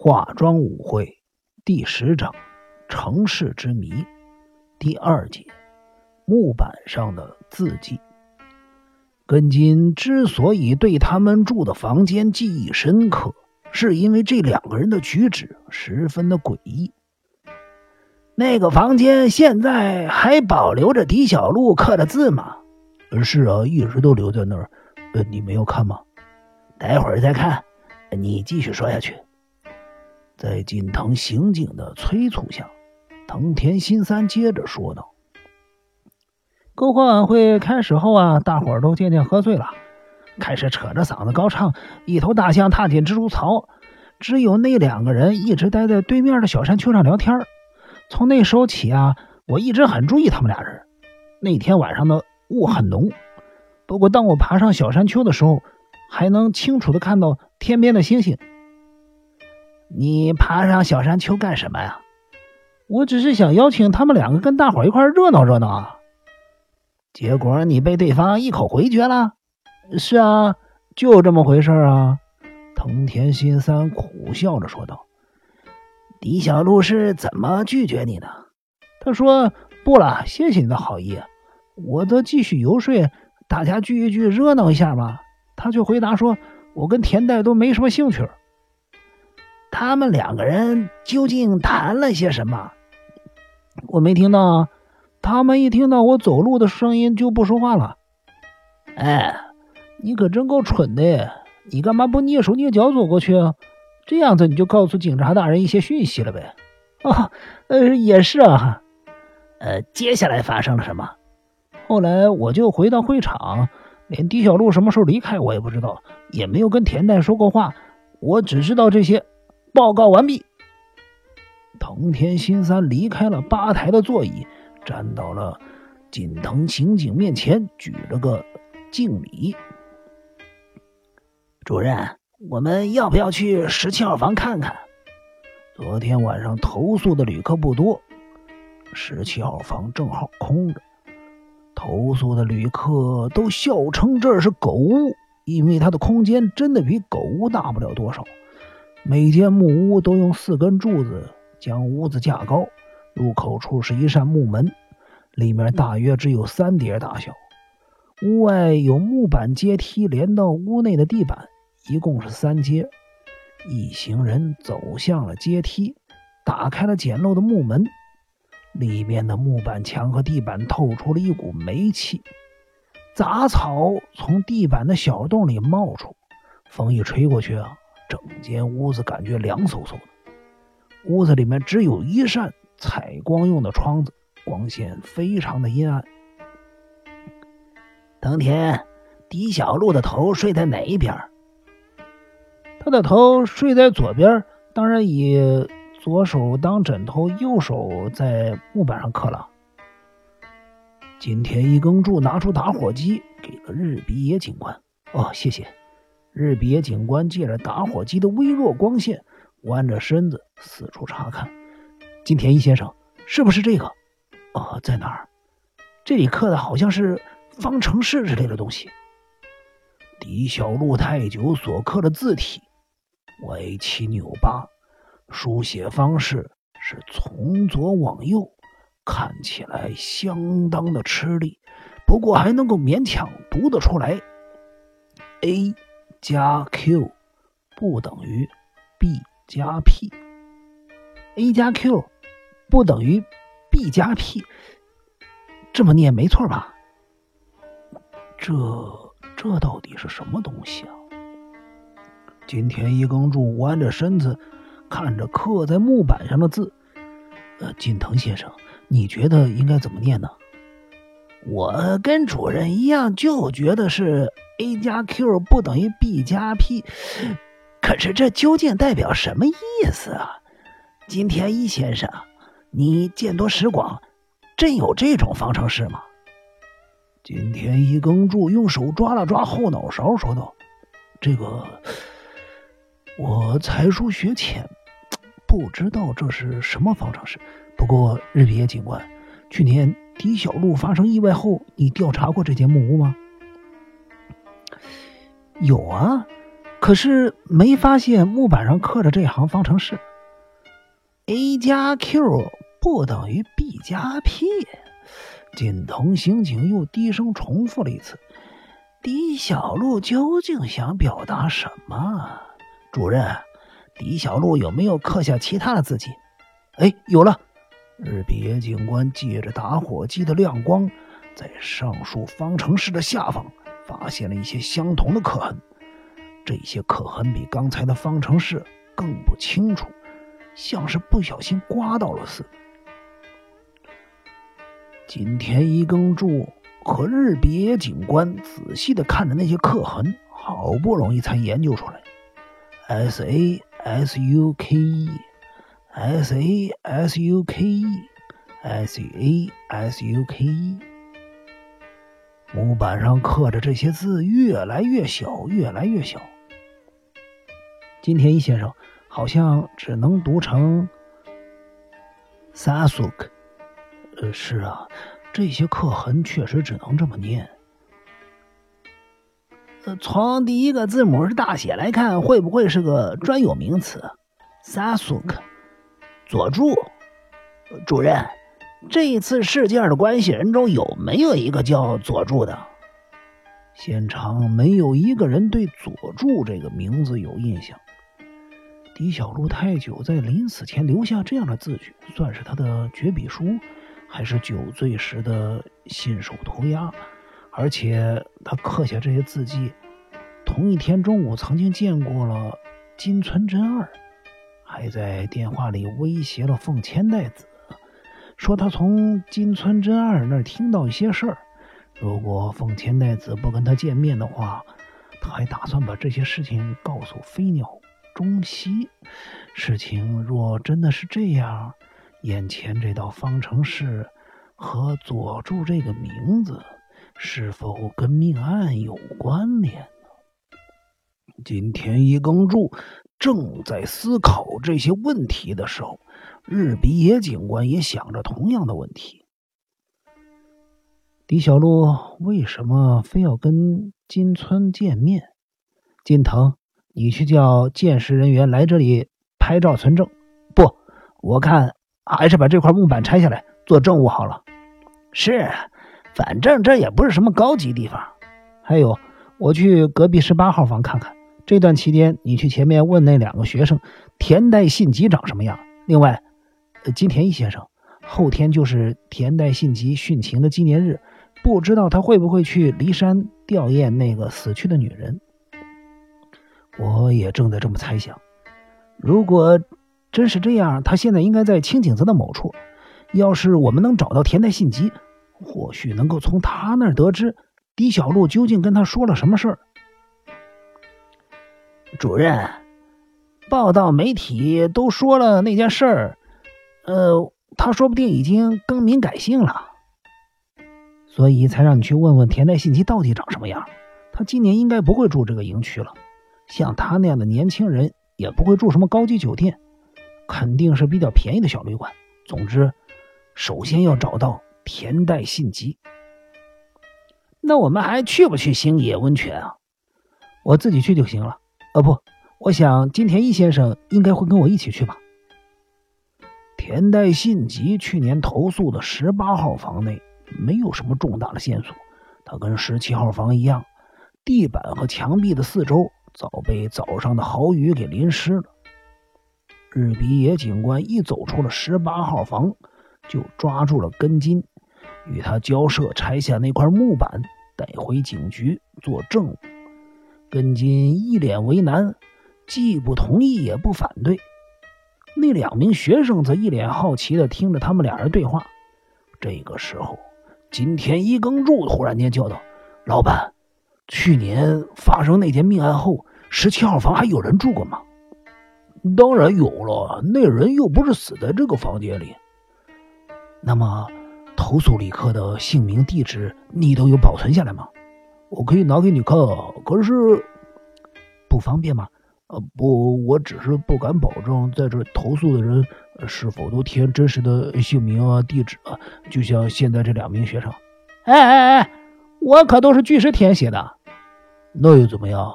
化妆舞会第十章：城市之谜第二节：木板上的字迹。根金之所以对他们住的房间记忆深刻，是因为这两个人的举止十分的诡异。那个房间现在还保留着狄小璐刻的字吗？是啊，一直都留在那儿。呃，你没有看吗？待会儿再看。你继续说下去。在近藤刑警的催促下，藤田新三接着说道：“篝火晚会开始后啊，大伙儿都渐渐喝醉了，开始扯着嗓子高唱‘一头大象踏进蜘蛛巢’。只有那两个人一直待在对面的小山丘上聊天。从那时候起啊，我一直很注意他们俩人。那天晚上的雾很浓，不过当我爬上小山丘的时候，还能清楚的看到天边的星星。”你爬上小山丘干什么呀？我只是想邀请他们两个跟大伙一块热闹热闹啊。结果你被对方一口回绝了。是啊，就这么回事啊。藤田新三苦笑着说道：“李小璐是怎么拒绝你的？”他说：“不了，谢谢你的好意。”我则继续游说，大家聚一聚，热闹一下嘛。他却回答说：“我跟田代都没什么兴趣。”他们两个人究竟谈了些什么？我没听到啊。他们一听到我走路的声音就不说话了。哎，你可真够蠢的！你干嘛不蹑手蹑脚走过去啊？这样子你就告诉警察大人一些讯息了呗。啊，呃，也是啊。呃，接下来发生了什么？后来我就回到会场，连狄小璐什么时候离开我也不知道，也没有跟田代说过话。我只知道这些。报告完毕。藤田新三离开了吧台的座椅，站到了锦藤刑警面前，举了个敬礼。主任，我们要不要去十七号房看看？昨天晚上投诉的旅客不多，十七号房正好空着。投诉的旅客都笑称这是狗屋，因为它的空间真的比狗屋大不了多少。每间木屋都用四根柱子将屋子架高，入口处是一扇木门，里面大约只有三叠大小。屋外有木板阶梯连到屋内的地板，一共是三阶。一行人走向了阶梯，打开了简陋的木门，里面的木板墙和地板透出了一股霉气，杂草从地板的小洞里冒出，风一吹过去啊。整间屋子感觉凉飕飕的，屋子里面只有一扇采光用的窗子，光线非常的阴暗。藤田，狄小璐的头睡在哪一边？他的头睡在左边，当然以左手当枕头，右手在木板上刻了。金田一耕助拿出打火机给了日比野警官。哦，谢谢。日比野警官借着打火机的微弱光线，弯着身子四处查看。金田一先生，是不是这个？哦，在哪儿？这里刻的好像是方程式之类的东西。狄小璐太久所刻的字体歪七扭八，书写方式是从左往右，看起来相当的吃力，不过还能够勉强读得出来。A。加 q 不等于 b 加 p，a 加 q 不等于 b 加 p，这么念没错吧？这这到底是什么东西啊？金田一耕助弯着身子看着刻在木板上的字，呃，近藤先生，你觉得应该怎么念呢？我跟主任一样，就觉得是。A 加 q 不等于 b 加 p，可是这究竟代表什么意思啊？金田一先生，你见多识广，真有这种方程式吗？金田一耕助用手抓了抓后脑勺，说道：“这个我才疏学浅，不知道这是什么方程式。不过日比野警官，去年狄小路发生意外后，你调查过这间木屋吗？”有啊，可。是没发现木板上刻着这行方程式：a 加 q 不等于 b 加 p。锦童刑警又低声重复了一次：“狄小璐究竟想表达什么？”主任，狄小璐有没有刻下其他的字迹？哎，有了！日比野警官借着打火机的亮光，在上述方程式的下方发现了一些相同的刻痕。这些刻痕比刚才的方程式更不清楚，像是不小心刮到了似的。金田一耕助和日比野警官仔细的看着那些刻痕，好不容易才研究出来：S A S U K E，S A S U K E，S A S U K E。模板上刻着这些字越来越小，越来越小。金田一先生好像只能读成 Sasuk。呃，是啊，这些刻痕确实只能这么念。呃，从第一个字母是大写来看，会不会是个专有名词？Sasuk，佐助主任，这一次事件的关系人中有没有一个叫佐助的？现场没有一个人对佐助这个名字有印象。狄小璐太久在临死前留下这样的字据，算是他的绝笔书。还是酒醉时的信手涂鸦，而且他刻下这些字迹，同一天中午曾经见过了金村真二，还在电话里威胁了凤千代子，说他从金村真二那儿听到一些事儿，如果凤千代子不跟他见面的话，他还打算把这些事情告诉飞鸟中西。事情若真的是这样。眼前这道方程式和佐助这个名字是否跟命案有关联呢？金田一耕助正在思考这些问题的时候，日比野警官也想着同样的问题：狄小璐为什么非要跟金村见面？金藤，你去叫鉴识人员来这里拍照存证。不，我看。还是把这块木板拆下来做证物好了。是，反正这也不是什么高级地方。还有，我去隔壁十八号房看看。这段期间，你去前面问那两个学生田代信吉长什么样。另外，金田一先生，后天就是田代信吉殉情的纪念日，不知道他会不会去骊山吊唁那个死去的女人。我也正在这么猜想。如果。真是这样，他现在应该在青井泽的某处。要是我们能找到田代信吉，或许能够从他那儿得知狄小璐究竟跟他说了什么事儿。主任，报道媒体都说了那件事儿，呃，他说不定已经更名改姓了，所以才让你去问问田代信吉到底长什么样。他今年应该不会住这个营区了，像他那样的年轻人也不会住什么高级酒店。肯定是比较便宜的小旅馆。总之，首先要找到田代信吉。那我们还去不去星野温泉啊？我自己去就行了。呃，不，我想金田一先生应该会跟我一起去吧。田代信吉去年投诉的十八号房内没有什么重大的线索，他跟十七号房一样，地板和墙壁的四周早被早上的豪雨给淋湿了。日比野警官一走出了十八号房，就抓住了根金，与他交涉拆下那块木板，带回警局做证。根金一脸为难，既不同意也不反对。那两名学生则一脸好奇地听着他们俩人对话。这个时候，金田一耕助忽然间叫道：“老板，去年发生那件命案后，十七号房还有人住过吗？”当然有了，那人又不是死在这个房间里。那么，投诉旅客的姓名、地址，你都有保存下来吗？我可以拿给你看，可是不方便吗？呃，不，我只是不敢保证在这投诉的人是否都填真实的姓名啊、地址啊。就像现在这两名学生，哎哎哎，我可都是据实填写的。那又怎么样？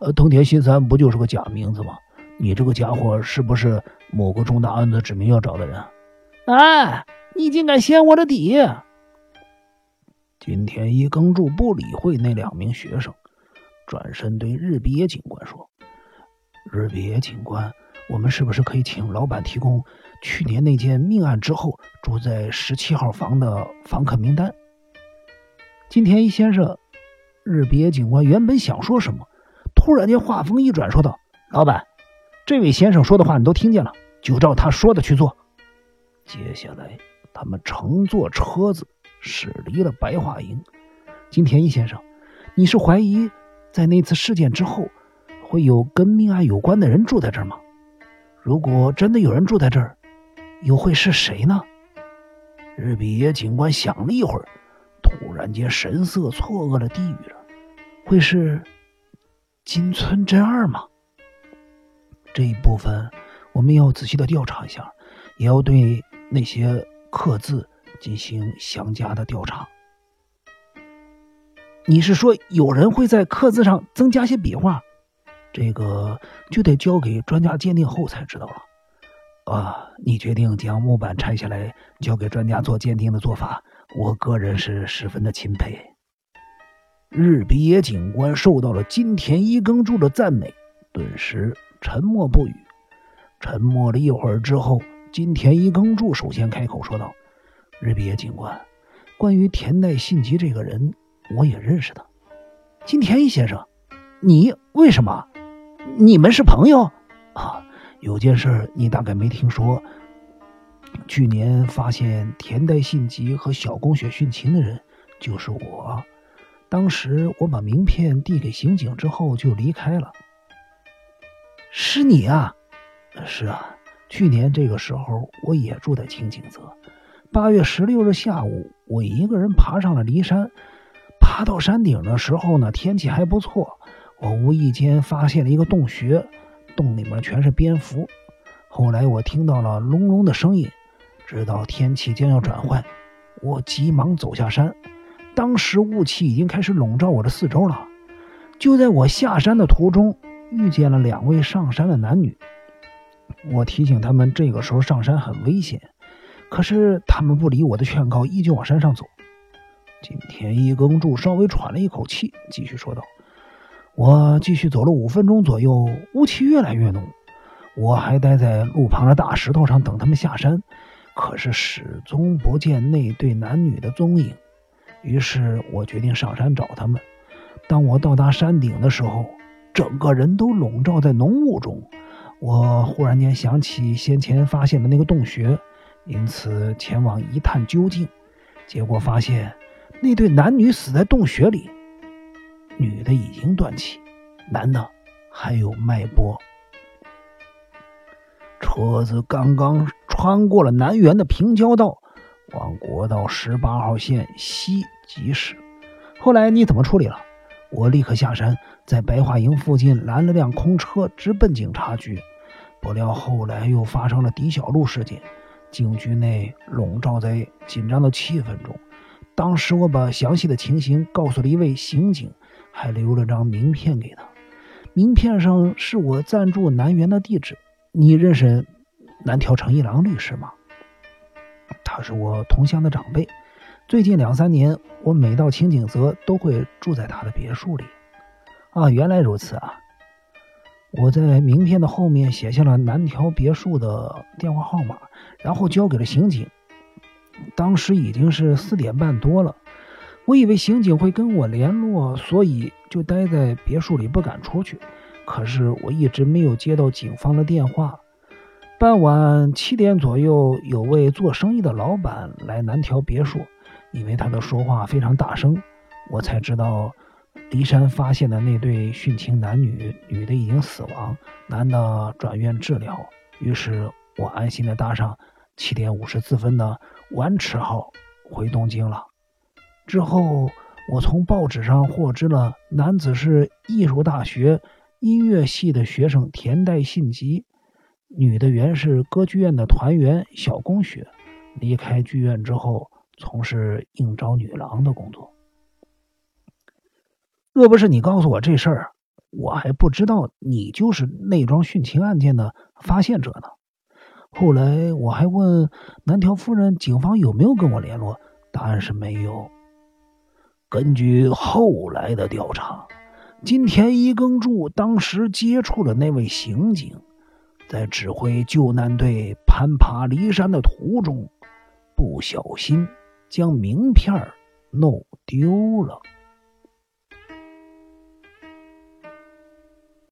呃，藤田新三不就是个假名字吗？你这个家伙是不是某个重大案子指名要找的人？哎，你竟敢掀我的底！金田一耕助不理会那两名学生，转身对日比野警官说：“日比野警官，我们是不是可以请老板提供去年那件命案之后住在十七号房的房客名单？”金田一先生，日比野警官原本想说什么，突然间话锋一转，说道：“老板，这位先生说的话你都听见了，就照他说的去做。”接下来，他们乘坐车子。驶离了白桦营。金田一先生，你是怀疑在那次事件之后会有跟命案有关的人住在这儿吗？如果真的有人住在这儿，又会是谁呢？日比野警官想了一会儿，突然间神色错愕的低语着：“会是金村真二吗？”这一部分我们要仔细的调查一下，也要对那些刻字。进行详加的调查。你是说有人会在刻字上增加些笔画？这个就得交给专家鉴定后才知道了。啊，你决定将木板拆下来交给专家做鉴定的做法，我个人是十分的钦佩。日比野警官受到了金田一耕助的赞美，顿时沉默不语。沉默了一会儿之后，金田一耕助首先开口说道。日比野警官，关于田代信吉这个人，我也认识他。金田一先生，你为什么？你们是朋友啊？有件事你大概没听说。去年发现田代信吉和小宫雪殉情的人就是我。当时我把名片递给刑警之后就离开了。是你啊？是啊，去年这个时候我也住在清景泽。八月十六日下午，我一个人爬上了骊山。爬到山顶的时候呢，天气还不错。我无意间发现了一个洞穴，洞里面全是蝙蝠。后来我听到了隆隆的声音，知道天气将要转换。我急忙走下山。当时雾气已经开始笼罩我的四周了。就在我下山的途中，遇见了两位上山的男女。我提醒他们，这个时候上山很危险。可是他们不理我的劝告，依旧往山上走。金田一耕助稍微喘了一口气，继续说道：“我继续走了五分钟左右，雾气越来越浓。我还待在路旁的大石头上等他们下山，可是始终不见那对男女的踪影。于是我决定上山找他们。当我到达山顶的时候，整个人都笼罩在浓雾中。我忽然间想起先前发现的那个洞穴。”因此前往一探究竟，结果发现那对男女死在洞穴里，女的已经断气，男的还有脉搏。车子刚刚穿过了南园的平交道，往国道十八号线西疾驶。后来你怎么处理了？我立刻下山，在白桦营附近拦了辆空车，直奔警察局。不料后来又发生了狄小璐事件。警局内笼罩在紧张的气氛中。当时我把详细的情形告诉了一位刑警，还留了张名片给他。名片上是我暂住南园的地址。你认识南条诚一郎律师吗？他是我同乡的长辈。最近两三年，我每到清景泽都会住在他的别墅里。啊，原来如此啊。我在名片的后面写下了南条别墅的电话号码，然后交给了刑警。当时已经是四点半多了，我以为刑警会跟我联络，所以就待在别墅里不敢出去。可是我一直没有接到警方的电话。傍晚七点左右，有位做生意的老板来南条别墅，因为他的说话非常大声，我才知道。骊山发现的那对殉情男女，女的已经死亡，男的转院治疗。于是我安心的搭上七点五十四分的丸池号回东京了。之后，我从报纸上获知了男子是艺术大学音乐系的学生田代信吉，女的原是歌剧院的团员小宫雪，离开剧院之后从事应招女郎的工作。若不是你告诉我这事儿，我还不知道你就是那桩殉情案件的发现者呢。后来我还问南条夫人，警方有没有跟我联络？答案是没有。根据后来的调查，金田一耕助当时接触了那位刑警，在指挥救难队攀爬骊山的途中，不小心将名片弄丢了。